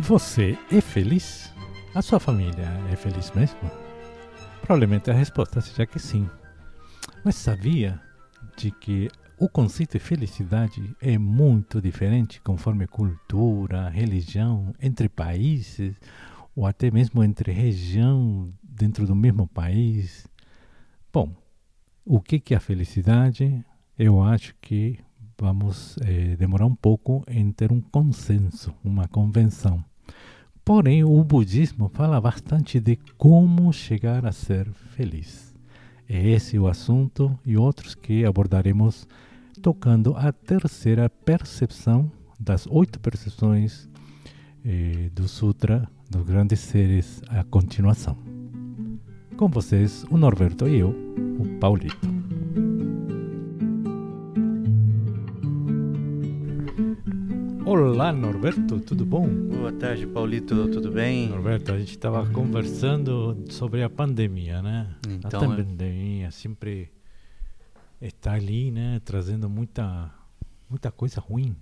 Você é feliz? A sua família é feliz mesmo? Provavelmente a resposta seja que sim. Mas sabia de que o conceito de felicidade é muito diferente conforme cultura, religião, entre países ou até mesmo entre região dentro do mesmo país? Bom, o que que é a felicidade? Eu acho que vamos eh, demorar um pouco em ter um consenso, uma convenção. Porém, o budismo fala bastante de como chegar a ser feliz. É esse o assunto e outros que abordaremos tocando a terceira percepção das oito percepções eh, do Sutra dos Grandes Seres a continuação. Com vocês, o Norberto e eu, o Paulito. Olá, Norberto, tudo bom? Boa tarde, Paulito, tudo bem? Norberto, a gente estava conversando sobre a pandemia, né? Então, a é- pandemia sempre está ali, né? Trazendo muita, muita coisa ruim.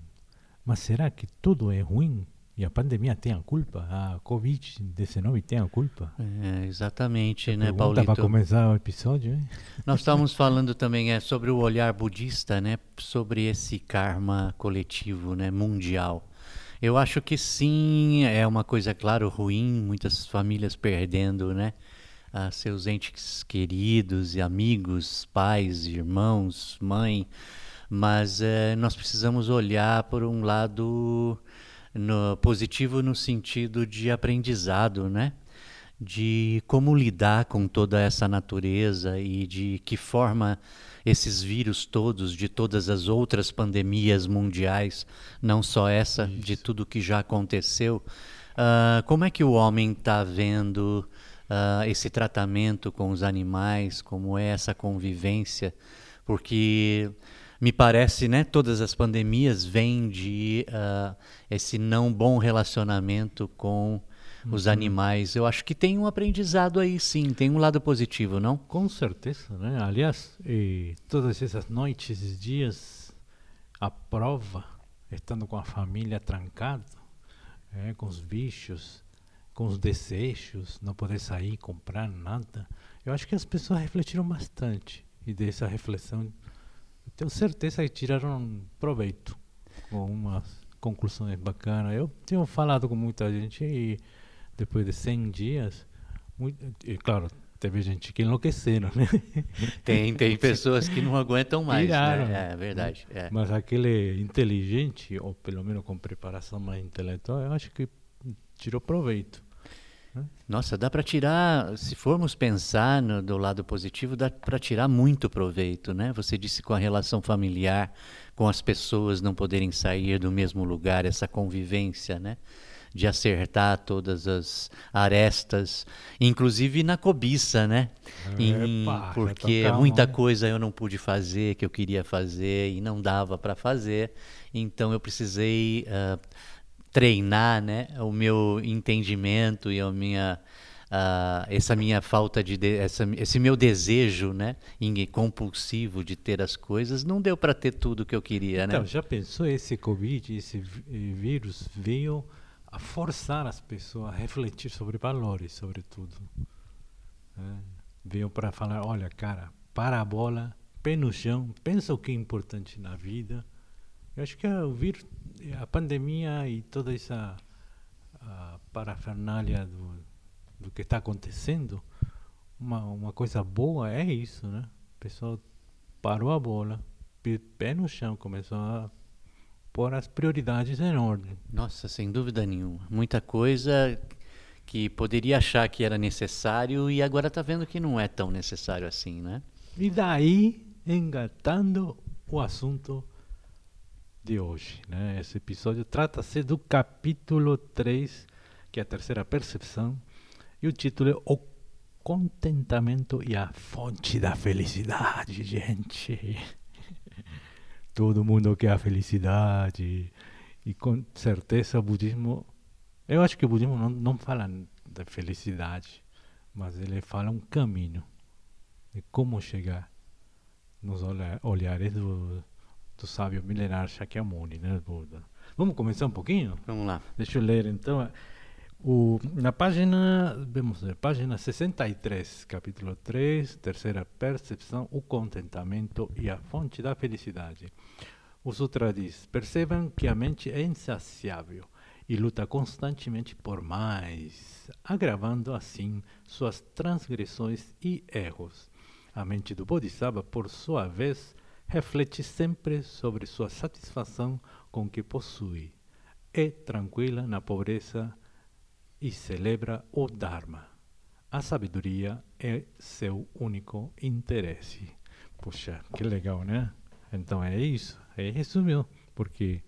Mas será que tudo é ruim? E a pandemia tem a culpa? A Covid-19 tem a culpa? É, exatamente, né, Pergunta para Paulito? começar o episódio, hein? Nós estávamos falando também é, sobre o olhar budista, né? Sobre esse karma coletivo, né? Mundial. Eu acho que sim, é uma coisa, claro, ruim, muitas famílias perdendo, né? ah, seus entes queridos e amigos, pais, irmãos, mãe. Mas eh, nós precisamos olhar por um lado no- positivo no sentido de aprendizado, né? de como lidar com toda essa natureza e de que forma esses vírus todos, de todas as outras pandemias mundiais, não só essa, de tudo que já aconteceu, ah, como é que o homem está vendo ah, esse tratamento com os animais, como é essa convivência? Porque me parece, né, todas as pandemias vêm de ah, esse não bom relacionamento com os animais. Eu acho que tem um aprendizado aí, sim, tem um lado positivo, não? Com certeza, né? Aliás, todas essas noites e dias, a prova, estando com a família trancada, eh, com os bichos, com os desejos, não poder sair, comprar nada. Eu acho que as pessoas refletiram bastante. E dessa reflexão, tenho certeza que tiraram proveito com umas conclusões bacanas. Eu tenho falado com muita gente e depois de 100 dias, muito, e claro, teve gente que enlouqueceram, né? Tem, tem pessoas que não aguentam mais, Tiraram. né? É verdade. é. Mas aquele inteligente, ou pelo menos com preparação mais intelectual, eu acho que tirou proveito. Nossa, dá para tirar, se formos pensar no- do lado positivo, dá para tirar muito proveito, né? Você disse com a relação familiar, com as pessoas não poderem sair do mesmo lugar, essa convivência, né? De acertar todas as arestas, inclusive na cobiça, né? Em- Epa, já porque calmo, muita né? coisa eu não pude fazer que eu queria fazer e não dava para fazer, então eu precisei ah, treinar, né, o meu entendimento e a minha ah, essa minha falta de, de- essa, esse meu desejo, né, compulsivo de ter as coisas, não deu para ter tudo que eu queria, Então, né? já pensou esse Covid, esse vírus veio a forçar as pessoas a refletir sobre valores, sobretudo. né? Veio para falar, olha, cara, para a bola, pé no chão, pensa o que é importante na vida. Eu acho que é o vírus, a pandemia e toda essa a parafernália do, do que está acontecendo, uma, uma coisa boa é isso, né? O pessoal parou a bola, pé- pé no chão, começou a pôr as prioridades em ordem. Nossa, sem dúvida nenhuma. Muita coisa que poderia achar que era necessário e agora está vendo que não é tão necessário assim, né? E daí, engatando o assunto de hoje. Né? Esse episódio trata-se do capítulo 3, que é a terceira percepção, e o título é O Contentamento e a Fonte da Felicidade, gente. Todo mundo quer a felicidade, e com certeza o budismo. Eu acho que o budismo não, não fala da felicidade, mas ele fala um caminho de como chegar nos olha- olhares do, do sábio milenar Shakyamuni, né, Buda. Vamos começar um pouquinho? Vamos lá. Deixa eu ler então. O, na página, vamos ver, página 63, capítulo 3, terceira percepção, o contentamento e a fonte da felicidade. O Sutra diz: percebam que a mente é insaciável e luta constantemente por mais, agravando assim suas transgressões e erros. A mente do Bodhisattva, por sua vez, reflete sempre sobre sua satisfação com o que possui. É tranquila na pobreza e celebra o Dharma. A sabedoria é seu único interesse. Puxa, que legal, né? Então é isso, é mesmo, porque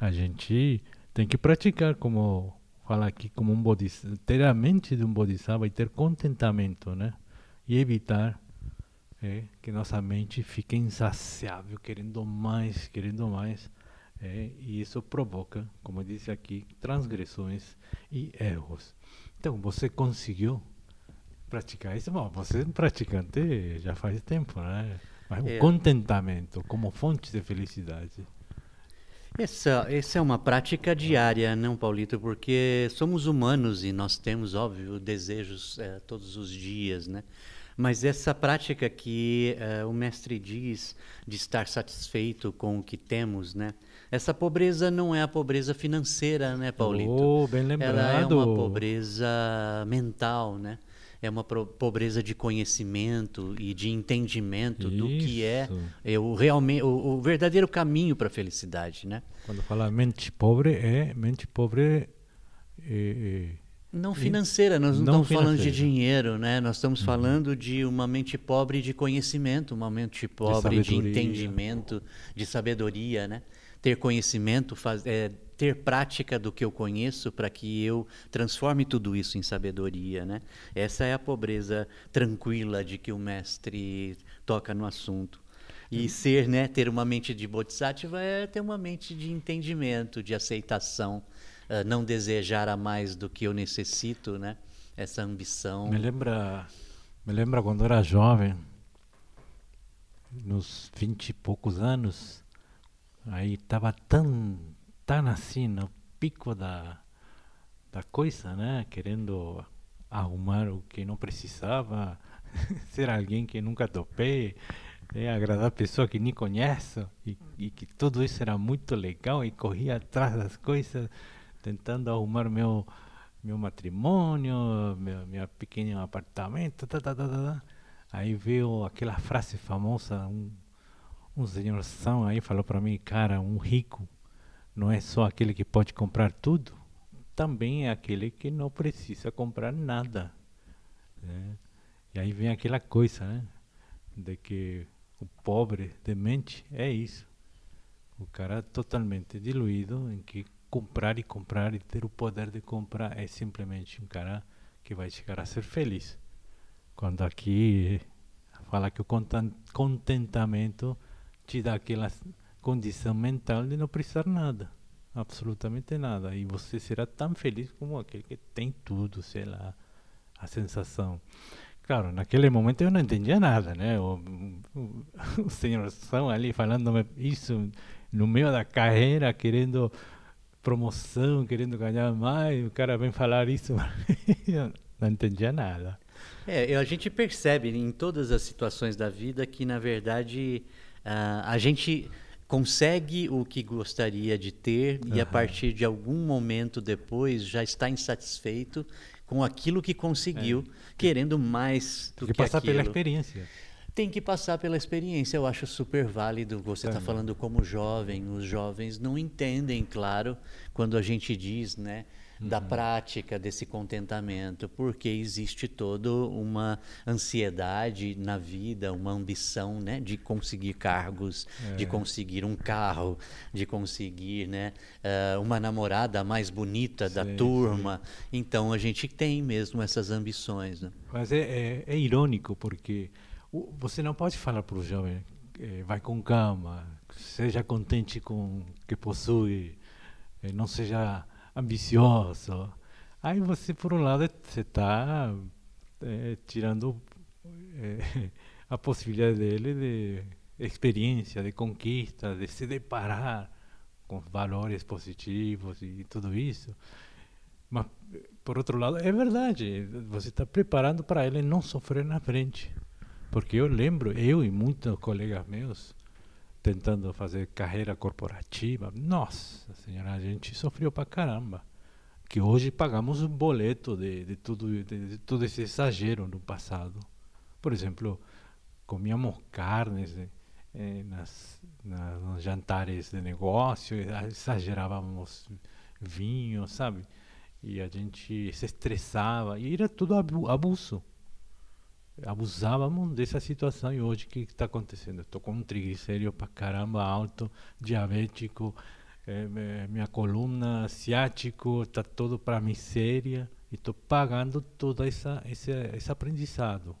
a gente tem que praticar, como fala aqui, como um bodhisattva, ter a mente de um bodhisattva e ter contentamento, né? E evitar é, que nossa mente fique insaciável, querendo mais, querendo mais. É, e isso provoca, como disse aqui, transgressões e erros. Então, você conseguiu praticar isso? Bom, você é um praticante já faz tempo, né? Mas é. o contentamento como fonte de felicidade. Essa, essa é uma prática diária, não, Paulito? Porque somos humanos e nós temos, óbvio, desejos é, todos os dias, né? Mas essa prática que uh, o mestre diz de estar satisfeito com o que temos, né? Essa pobreza não é a pobreza financeira, né, Paulito? Oh, bem lembrado. Ela é uma pobreza mental, né? É uma pobreza de conhecimento e de entendimento Isso. do que é, é o, realmente, o, o verdadeiro caminho para a felicidade, né? Quando fala mente pobre, é mente pobre... É, é não financeira, nós não, não estamos falando de dinheiro, né? Nós estamos uhum. falando de uma mente pobre de conhecimento, uma mente pobre de, de entendimento, de sabedoria, né? Ter conhecimento, faz, é, ter prática do que eu conheço para que eu transforme tudo isso em sabedoria, né? Essa é a pobreza tranquila de que o mestre toca no assunto. E uhum. ser, né, ter uma mente de bodhisattva é ter uma mente de entendimento, de aceitação uh, não desejar a mais do que eu necessito, né? Essa ambição. Me lembra, me lembra quando era jovem, nos vinte e poucos anos, aí estava tão, tão assim no pico da, da coisa, né? Querendo arrumar o que não precisava, ser alguém que nunca topei, é, agradar pessoa que nem conheço e, e, que tudo isso era muito legal e corria atrás das coisas tentando arrumar meu meu matrimônio, meu, meu pequeno apartamento, tá, tá, tá, tá. Aí veio aquela frase famosa, um, um senhorzão aí falou para mim, cara, um rico não é só aquele que pode comprar tudo, também é aquele que não precisa comprar nada. Né? E aí vem aquela coisa, né? De que o pobre de mente é isso. O cara totalmente diluído em que comprar e comprar e ter o poder de comprar é simplesmente um cara que vai chegar a ser feliz. Quando aqui fala que o contentamento te dá aquela condição mental de não precisar nada, absolutamente nada, e você será tão feliz como aquele que tem tudo, sei lá, a sensação. Claro, naquele momento eu não entendia nada, né? O, o, o senhor São ali falando isso no meio da carreira, querendo promoção, querendo ganhar mais, o cara vem falar isso, não entendia nada. É, a gente percebe em todas as situações da vida que, na verdade, uh, a gente consegue o que gostaria de ter uhum. e a partir de algum momento depois já está insatisfeito com aquilo que conseguiu, é. querendo mais do Tem que, que passar aquilo. pela experiência tem que passar pela experiência. Eu acho super válido. Você está falando como jovem. Os jovens não entendem, claro, quando a gente diz, né? da uhum. prática desse contentamento, porque existe toda uma ansiedade na vida, uma ambição, né, de conseguir cargos, é. de conseguir um carro, de conseguir, né, uh, uma namorada mais bonita sim, da turma. Sim. Então a gente tem mesmo essas ambições. Né? Mas é, é, é irônico porque você não pode falar para o jovem, eh, vai com calma, seja contente com o que possui, eh, não seja ambicioso. Aí você, por um lado, você está eh, tirando a possibilidade dele de, experiência de conquista, de se deparar com valores positivos e tudo isso. Mas, por outro lado, é verdade, você está preparando para ele não sofrer na frente. Porque eu lembro, eu e muitos colegas meus, tentando fazer carreira corporativa, nossa senhora, a gente sofreu para caramba. Que hoje pagamos um boleto de, de, tudo, de, de todo esse exagero no passado. Por exemplo, comíamos carnes eh, nas, nas, nos jantares de negócio, exagerávamos vinho, sabe? E a gente se estressava, e era tudo abuso. Abusávamos dessa situação e hoje o que está acontecendo? Estou com um triglicérido para caramba alto, diabético, eh, minha coluna ciático, está todo para miséria e estou pagando todo essa, esse, esse aprendizado.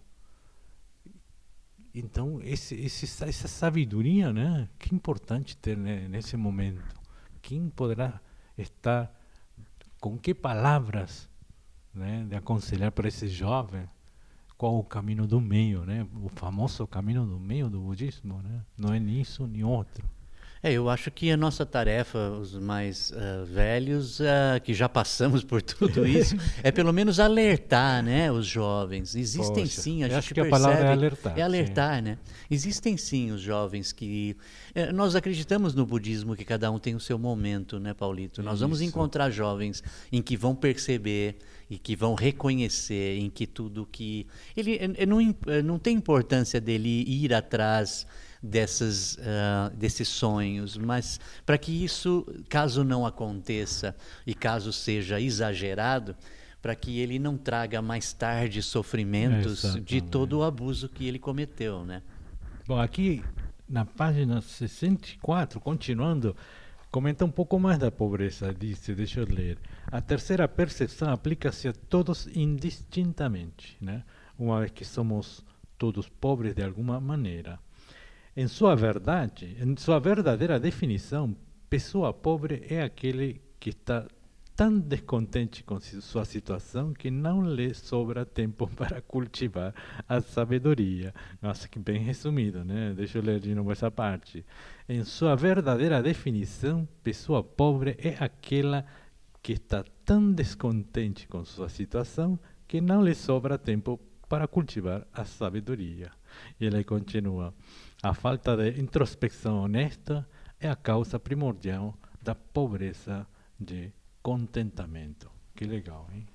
Então, esse, esse, essa sabedoria, né? Que importante ter né, nesse momento. Quem poderá estar com que palavras né, de aconselhar para esse jovem qual o caminho do meio, né? O famoso caminho do meio do budismo, né? Não é nisso nem outro. É, eu acho que a nossa tarefa, os mais uh, velhos, uh, que já passamos por tudo isso, é pelo menos alertar, né, os jovens. Existem Poxa, sim, a gente acho que percebe, a palavra é alertar. É alertar, né? Existem sim os jovens que eh, nós acreditamos no budismo que cada um tem o seu momento, né, Paulito? Nós vamos Isso. encontrar jovens em que vão perceber e que vão reconhecer em que tudo que ele eh, não eh, não tem importância dele ir atrás dessas, uh, desses sonhos, mas para que isso, caso não aconteça e caso seja exagerado, para que ele não traga mais tarde sofrimentos de Exatamente. todo o abuso que ele cometeu, né? Bom, aqui na página 64, continuando, comenta um pouco mais da pobreza. Diz, deixa eu ler. A terceira percepção aplica-se a todos indistintamente, né? uma vez que somos todos pobres de alguma maneira. Em sua verdade, em sua verdadeira definição, pessoa pobre é aquele que está tão descontente com sua situação que não lhe sobra tempo para cultivar a sabedoria. Nossa, que bem resumido, né? Deixa eu ler de novo essa parte. Em sua verdadeira definição, pessoa pobre é aquela que está tão descontente com sua situação que não lhe sobra tempo para cultivar a sabedoria. E ele continua: a falta de introspecção honesta é a causa primordial da pobreza de contentamento. Que legal, hein?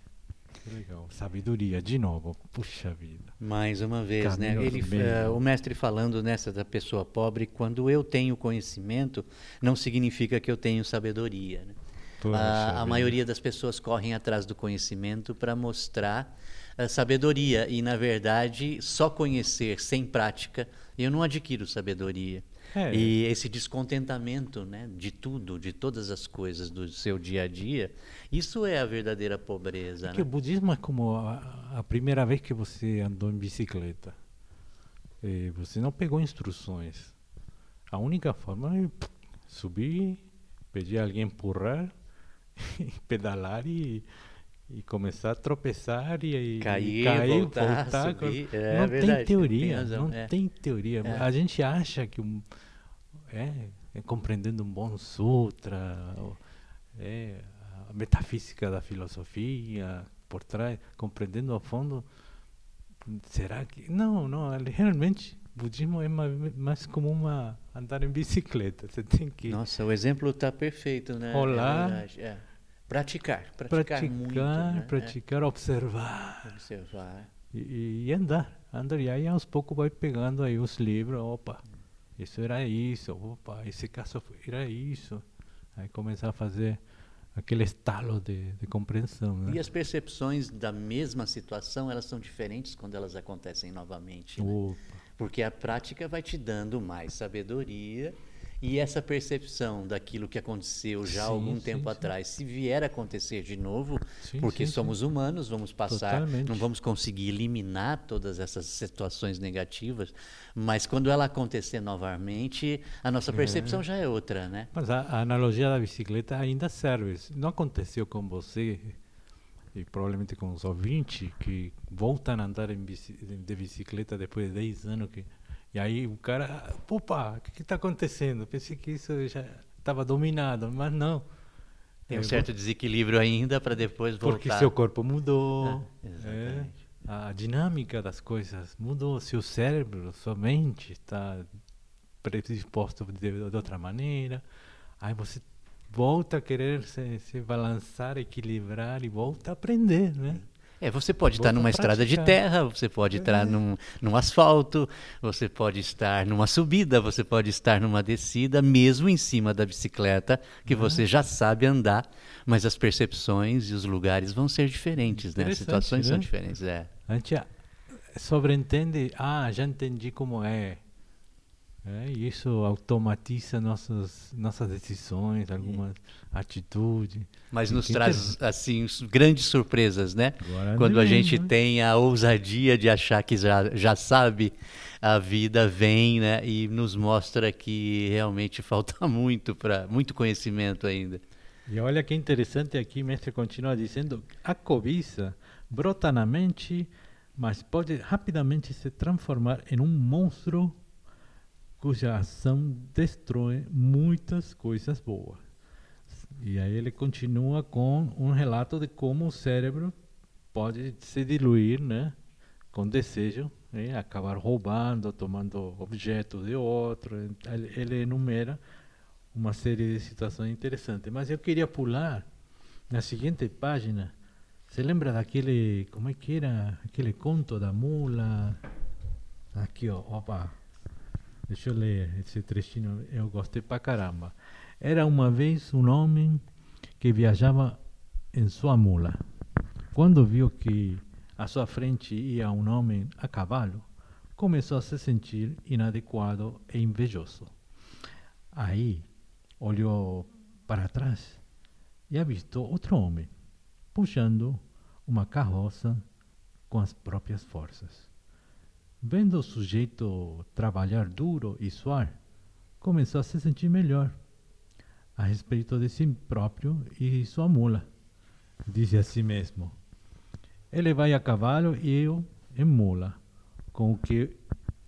Que legal. Sabedoria, de novo. Puxa vida. Mais uma vez, né? Caminho Ele, do meio. eh, o mestre falando nessa da pessoa pobre, quando eu tenho conhecimento, não significa que eu tenho sabedoria. Né? Poxa a, a maioria das pessoas correm atrás do conhecimento para mostrar a sabedoria e, na verdade, só conhecer sem prática, eu não adquiro sabedoria. É. E esse descontentamento né, de tudo, de todas as coisas do seu dia a dia, isso é a verdadeira pobreza. Porque o né? budismo é como a, a primeira vez que você andou em bicicleta. Eh, você não pegou instruções. A única forma é subir, pedir a alguém empurrar, pedalar e, e começar a tropeçar e, e Cair, cair, voltar, voltar. subir. É não tem teoria, razão, não é. tem teoria. É. A gente acha que um, é, é compreendendo um bom sutra, é a metafísica da filosofia por trás, compreendendo a fundo. Será que não, não? Realmente, budismo é ma- mais como uma andar em bicicleta. Você tem que Nossa, o exemplo está perfeito, né? Olá. É é. Praticar, praticar, praticar, muito, né? praticar, observar. É, observar. E, e andar, andar. E aí aos poucos vai pegando aí os livros, opa, isso era isso, opa, esse caso era isso. Aí começar a fazer aquele estalo de, de compreensão, né? E as percepções da mesma situação, elas são diferentes quando elas acontecem novamente. né? Porque a prática vai te dando mais sabedoria e essa percepção daquilo que aconteceu já há algum sim, tempo sim. atrás, se vier a acontecer de novo, Sim, porque somos humanos, vamos passar, Totalmente. não vamos conseguir eliminar todas essas situações negativas, mas quando ela acontecer novamente, a nossa percepção já é outra, né? Mas a, a analogia da bicicleta ainda serve. Não aconteceu com você e provavelmente com os ouvintes que voltam a andar de bicicleta depois de 10 anos que E aí o cara, opa, o que está acontecendo? Pensei que isso já estava dominado, mas não. Tem um é, certo desequilíbrio ainda para depois voltar. Porque seu corpo mudou. Ah, é, a dinâmica das coisas mudou. Seu cérebro, sua mente está predisposto de, de outra maneira. Aí você volta a querer se, se balançar, equilibrar e volta a aprender, né? É, você pode estar numa estrada de terra, você pode é. estar num, num asfalto, você pode estar numa subida, você pode estar numa descida, mesmo em cima da bicicleta, que você já sabe andar, mas as percepções e os lugares vão ser diferentes, né? As situações né? são diferentes, é. A gente sobreentende, ah, já entendi como é. É, isso automatiza nossas, nossas decisões, algumas é. atitudes. Mas nos traz, assim, grandes surpresas, né? Agora Quando a gente né? tem a ousadia de achar que já, já sabe, a vida vem né? e nos mostra que realmente falta muito, para muito conhecimento ainda. E olha que interessante aqui, mestre continua dizendo, a cobiça brota na mente, mas pode rapidamente se transformar em um monstro cuja ação destrói muitas coisas boas. E aí ele continua com um relato de como o cérebro pode se diluir, né, com desejo, né, acabar roubando, tomando objetos de outro. Ele, enumera uma série de situações interessantes. Mas eu queria pular na seguinte página. Você lembra daquele, como é que era, aquele conto da mula? Aqui, ó, opa, Deixa eu ler esse trechinho, eu gostei pra caramba. Era uma vez um homem que viajava em sua mula. Quando viu que à sua frente ia um homem a cavalo, começou a se sentir inadequado e invejoso. Aí olhou para trás e avistou outro homem puxando uma carroça com as próprias forças. Vendo o sujeito trabalhar duro e suar, começou a se sentir melhor a respeito de si próprio e sua mula. Disse a si mesmo: Ele vai a cavalo e eu em mula, com o que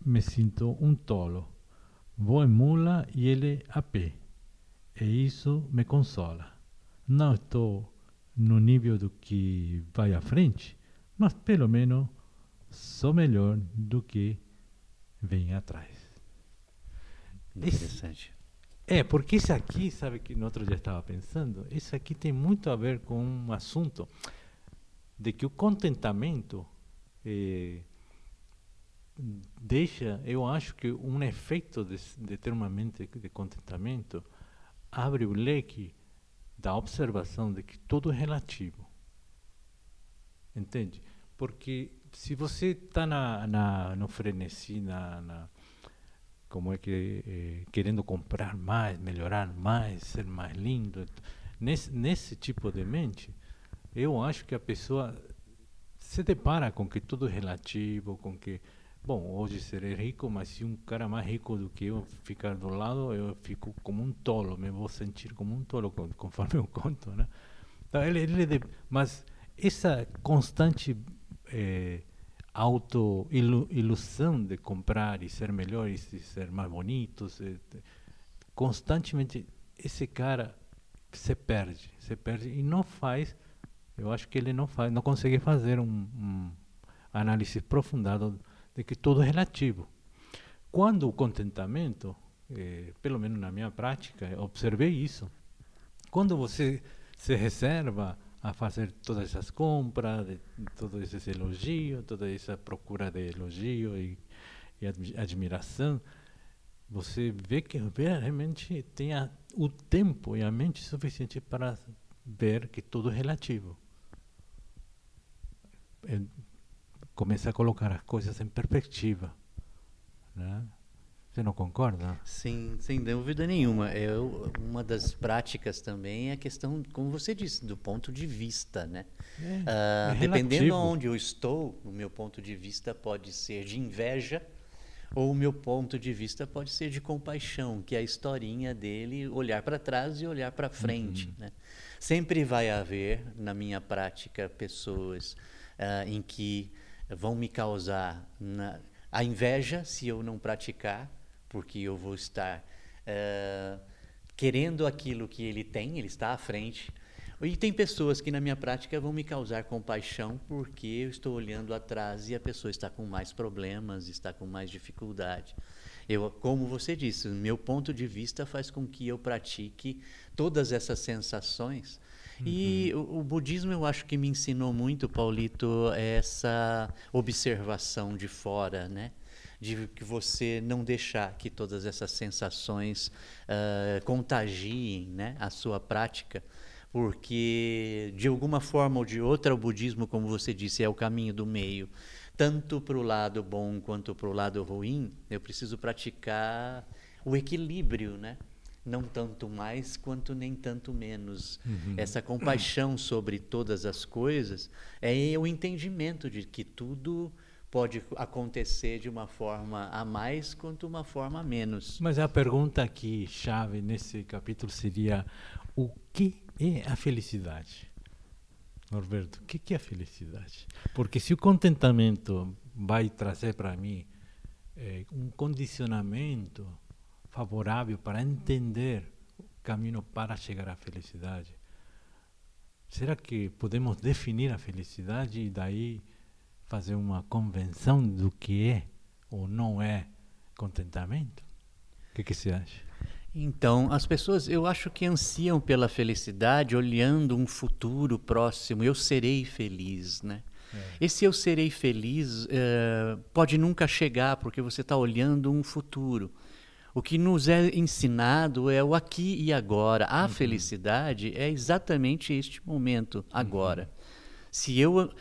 me sinto um tolo. Vou em mula e ele a pé, e isso me consola. Não estou no nível do que vai à frente, mas pelo menos sou melhor do que vem atrás. Interessante. Esse, é, porque isso aqui, sabe que no outro dia estava pensando, isso aqui tem muito a ver com um assunto de que o contentamento eh, deixa, eu acho que um efeito de, de ter uma mente de contentamento abre o leque da observação de que tudo é relativo. Entende? Porque se você está na, na, no frenesi, na, na como é que eh, querendo comprar mais, melhorar mais, ser mais lindo, nesse, nesse tipo de mente, eu acho que a pessoa se depara com que tudo é relativo, com que bom, hoje serei rico, mas se um cara mais rico do que eu ficar do lado, eu fico como um tolo, me vou sentir como um tolo, conforme eu conto, né? Então, ele, ele mas essa constante é, auto-ilusão de comprar e ser melhores e ser mais bonitos. E, constantemente, esse cara se perde, se perde e não faz, eu acho que ele não faz, não consegue fazer um, um análise aprofundado de que tudo é relativo. Quando o contentamento, eh, pelo menos na minha prática, observei isso. Quando você se reserva a fazer todas essas compras, de, todo esse elogio, toda essa procura de elogio e, e admiração, você vê que realmente tem a, o tempo e a mente suficiente para ver que tudo é relativo. É, começa a colocar as coisas em perspectiva. Né? Você não concorda? Sim, sem dúvida nenhuma. Eu, uma das práticas também é a questão, como você disse, do ponto de vista, né? É, uh, é dependendo onde eu estou, o meu ponto de vista pode ser de inveja ou o meu ponto de vista pode ser de compaixão, que é a historinha dele olhar para trás e olhar para frente. Uhum. Né? Sempre vai haver, na minha prática, pessoas uh, em que vão me causar na, a inveja se eu não praticar, porque eu vou estar uh, querendo aquilo que ele tem, ele está à frente. E tem pessoas que na minha prática vão me causar compaixão porque eu estou olhando atrás e a pessoa está com mais problemas, está com mais dificuldade. Eu, como você disse, meu ponto de vista faz com que eu pratique todas essas sensações. Uhum. E o, o, budismo eu acho que me ensinou muito, Paulito, essa observação de fora, né? De que você não deixar que todas essas sensações uh, contagiem né, a sua prática, porque de alguma forma ou de outra o budismo, como você disse, é o caminho do meio. Tanto para o lado bom quanto para o lado ruim, eu preciso praticar o equilíbrio, né? não tanto mais quanto nem tanto menos. Uhum. Essa compaixão sobre todas as coisas é o entendimento de que tudo pode acontecer de uma forma a mais quanto uma forma a menos. Mas a pergunta aqui chave nesse capítulo seria o que é a felicidade? Norberto, o que é a felicidade? Porque se o contentamento vai trazer para mim é, um condicionamento favorável para entender o caminho para chegar à felicidade, será que podemos definir a felicidade e daí fazer uma convenção do que é ou não é contentamento? O que, que você acha? Então, as pessoas, eu acho que ansiam pela felicidade olhando um futuro próximo. Eu serei feliz, né? É. Esse eu serei feliz uh, pode nunca chegar porque você está olhando um futuro. O que nos é ensinado é o aqui e agora. A uhum. felicidade é exatamente este momento, agora. Uhum. Se eu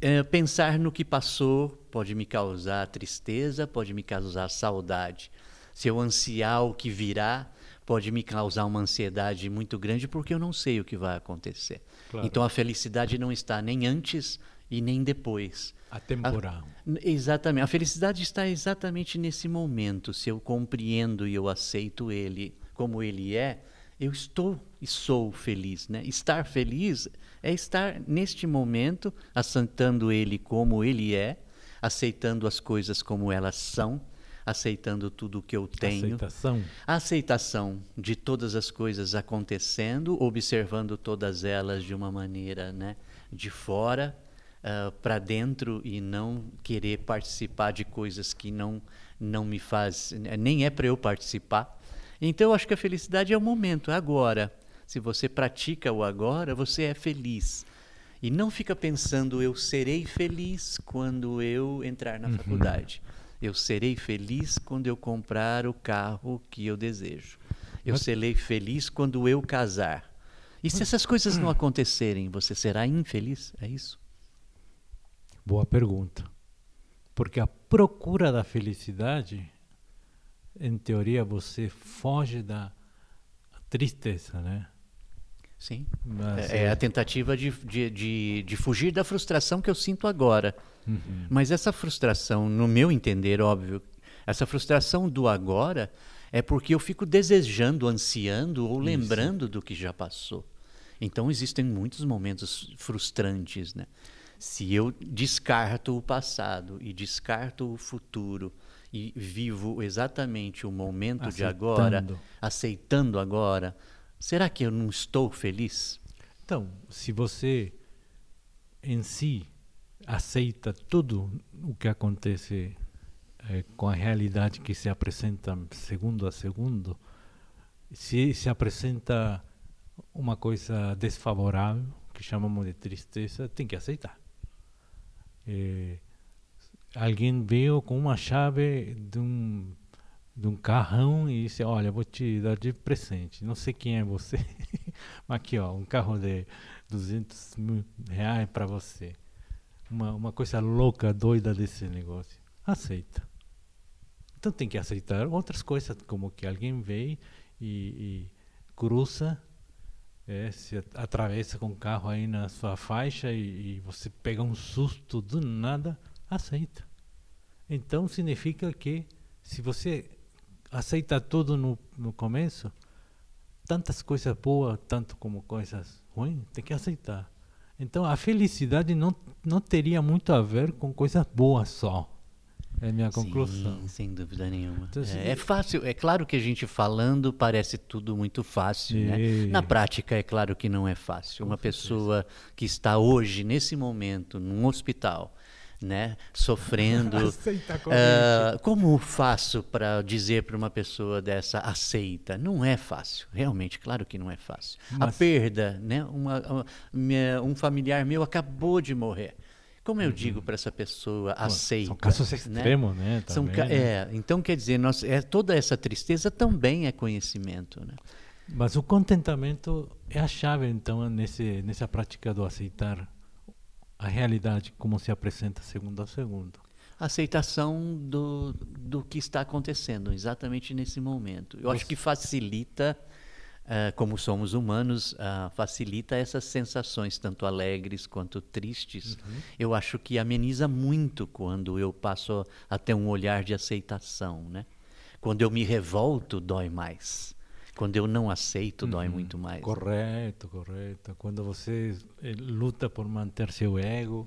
é, pensar no que passou pode me causar tristeza, pode me causar saudade. Se eu ansiar o que virá, pode me causar uma ansiedade muito grande porque eu não sei o que vai acontecer. Claro. Então a felicidade não está nem antes e nem depois. Atemporal. A, exatamente. A felicidade está exatamente nesse momento. Se eu compreendo e eu aceito ele como ele é, eu estou e sou feliz. Né? Estar feliz é estar neste momento aceitando ele como ele é, aceitando as coisas como elas são, aceitando tudo o que eu tenho. Aceitação. A aceitação de todas as coisas acontecendo, observando todas elas de uma maneira né, de fora uh, para dentro e não querer participar de coisas que não, não me faz, nem é para eu participar. Então eu acho que a felicidade é o momento, é agora. Se você pratica o agora, você é feliz. E não fica pensando, eu serei feliz quando eu entrar na uhum. faculdade. Eu serei feliz quando eu comprar o carro que eu desejo. Eu serei feliz quando eu casar. E se essas coisas não acontecerem, você será infeliz? É isso? Boa pergunta. Porque a procura da felicidade, em teoria, você foge da tristeza, né? Sim. Mas, é, é, a tentativa de, de, de, de, fugir da frustração que eu sinto agora. Uhum. Mas essa frustração, no meu entender, óbvio, essa frustração do agora é porque eu fico desejando, ansiando ou Isso. lembrando do que já passou. Então existem muitos momentos frustrantes, né? Se eu descarto o passado e descarto o futuro e vivo exatamente o momento aceitando. de agora, aceitando agora, será que eu não estou feliz? Então, se você em si aceita tudo o que acontece é, com a realidade que se apresenta segundo a segundo, se se apresenta uma coisa desfavorável, que chamamos de tristeza, tem que aceitar. É, alguém veio com uma chave de um de um carrão e disse, olha, vou te dar de presente. Não sei quem é você, mas aqui, ó, um carro de 200 mil reais para você. Uma, uma coisa louca, doida desse negócio. Aceita. Então tem que aceitar outras coisas, como que alguém vem e, e cruza, é, se atravessa com o carro aí na sua faixa e, e você pega um susto do nada, aceita. Então significa que se você aceita tudo no, no começo, tantas coisas boas, tanto como coisas ruins, tem que aceitar. Então a felicidade não, não teria muito a ver com coisas boas só. É a minha conclusão. Sim, sem dúvida nenhuma. Então, assim, é, é fácil, é claro que a gente falando parece tudo muito fácil, né? Na prática, é claro que não é fácil. Uma pessoa que está hoje, nesse momento, num hospital, né, sofrendo. Aceita a Ah, como faço para dizer para uma pessoa dessa aceita? Não é fácil, realmente, claro que não é fácil. A Mas- perda, né? Uma, uma- minha- um familiar meu acabou de morrer. Como eu digo para essa pessoa, aceita? São casos né? extremos, né? São ca- né? é, então quer dizer, nós, é, toda essa tristeza também é conhecimento, né? Mas o contentamento é a chave, então, nesse, nessa prática do aceitar a realidade como se apresenta segundo a segundo. aceitação do, do que está acontecendo exatamente nesse momento. Eu acho Você- que facilita, ah, como somos humanos, ah, facilita essas sensações, tanto alegres quanto tristes. Eu acho que ameniza muito quando eu passo a ter um olhar de aceitação. Né? Quando eu me revolto, dói mais. Quando eu não aceito, dói muito mais. Correto, correto. Quando você eh, luta por manter seu ego,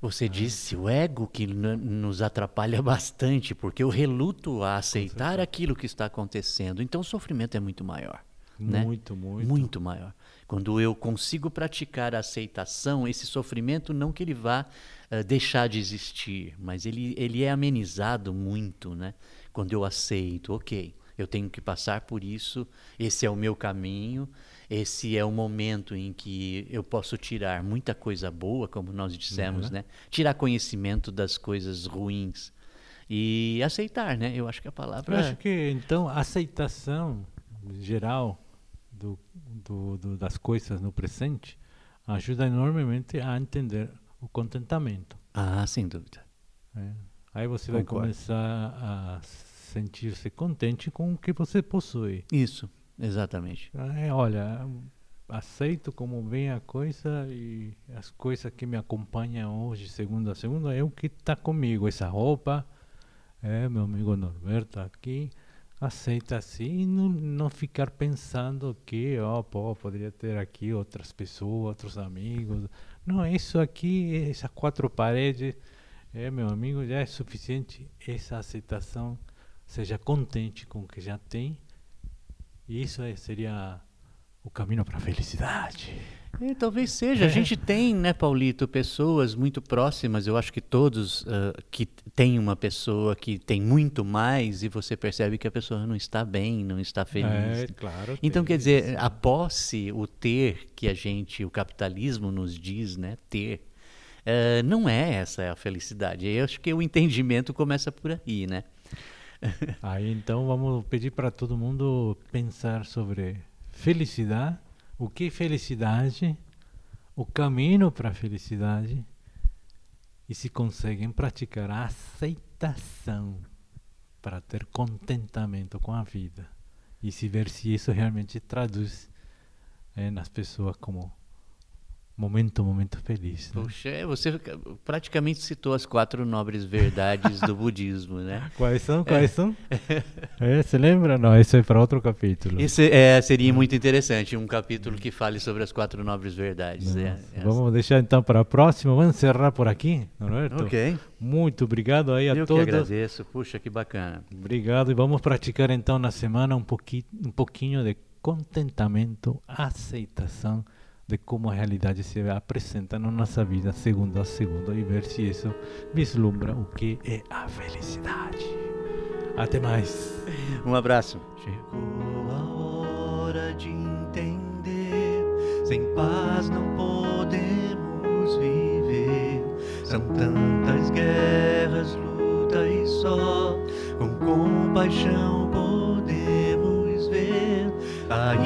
Você disse o ego que nos atrapalha bastante, porque eu reluto a aceitar aquilo que está acontecendo. Então o sofrimento é muito maior. né? muito, muito. Muito maior. Quando eu consigo praticar a aceitação, esse sofrimento não que ele vá ah, deixar de existir, mas ele, ele é amenizado muito, né? Quando eu aceito, ok, eu tenho que passar por isso, esse é o meu caminho, esse é o momento em que eu posso tirar muita coisa boa, como nós dissemos, Uhum. né? Tirar conhecimento das coisas ruins e aceitar, né? Eu acho que a palavra Eu acho que, então, a aceitação geral do, do, do- das coisas no presente ajuda enormemente a entender o contentamento. Ah, sem dúvida. né? Aí você vai Concordo. começar a sentir-se contente com o que você possui. Isso, exatamente. É, olha, aceito como vem a coisa e as coisas que me acompanham hoje, segunda a segunda, é o que está comigo. Essa roupa, é meu amigo Norberto aqui, aceita assim e não, não ficar pensando que, ó, pô, poderia ter aqui outras pessoas, outros amigos. Não, isso aqui, essas quatro paredes, é, meu amigo, já é suficiente. Essa aceitação, seja contente com o que já tem e isso é- seria o caminho para a felicidade. É, talvez seja. A gente tem, né, Paulito, pessoas muito próximas. Eu acho que todos ah, que têm uma pessoa que tem muito mais e você percebe que a pessoa não está bem, não está feliz. É, claro. Então, tem quer dizer, isso. a posse, o ter que a gente, o capitalismo nos diz, né, ter, eh, não é essa a felicidade. Eu acho que o entendimento começa por aí, né? Aí então vamos pedir para todo mundo pensar sobre felicidade, o que é felicidade, o caminho para a felicidade e se conseguem praticar a aceitação para ter contentamento com a vida. E se ver se isso realmente traduz eh, nas pessoas como momento, momento feliz. né? Poxa, é, você praticamente citou as quatro nobres verdades do budismo, né? Quais são? Quais são? É, você lembra? Não, isso é para outro capítulo. Esse é, seria muito interessante, um capítulo que fale sobre as quatro nobres verdades. é, é. Vamos deixar então para a próxima. Vamos encerrar por aqui, Norberto? Ok, Muito obrigado aí a eu que todos. agradeço. Puxa, que bacana. Obrigado e vamos praticar então na semana um, pouqui, um pouquinho de contentamento, aceitação de como a realidade se apresenta na nossa vida segundo a segundo e ver se isso vislumbra o que é a felicidade. Até mais. Um abraço. Chegou a hora de entender. Sem paz não podemos viver. São tantas guerras, luta e só. Com compaixão podemos ver a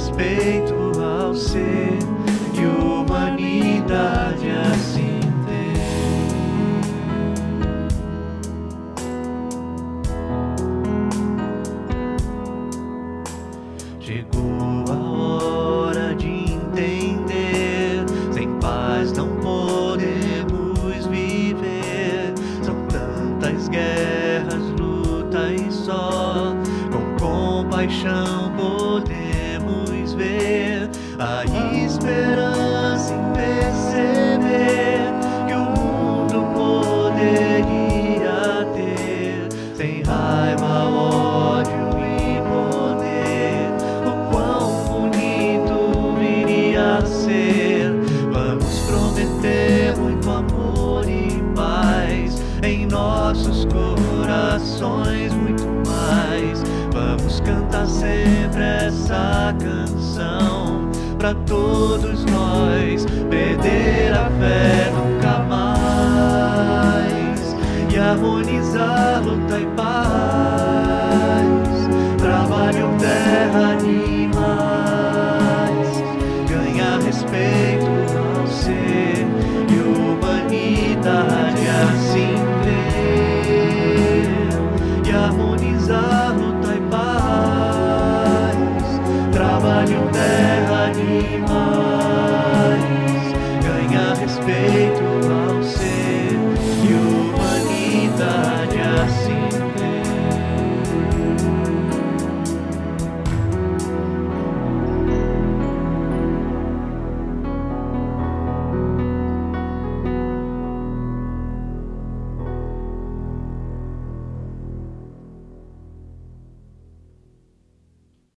respeito ao ser e humanidade é assim. canção para todos nós perder a fé nunca mais e harmonizar luta e paz. Trabalho terra nível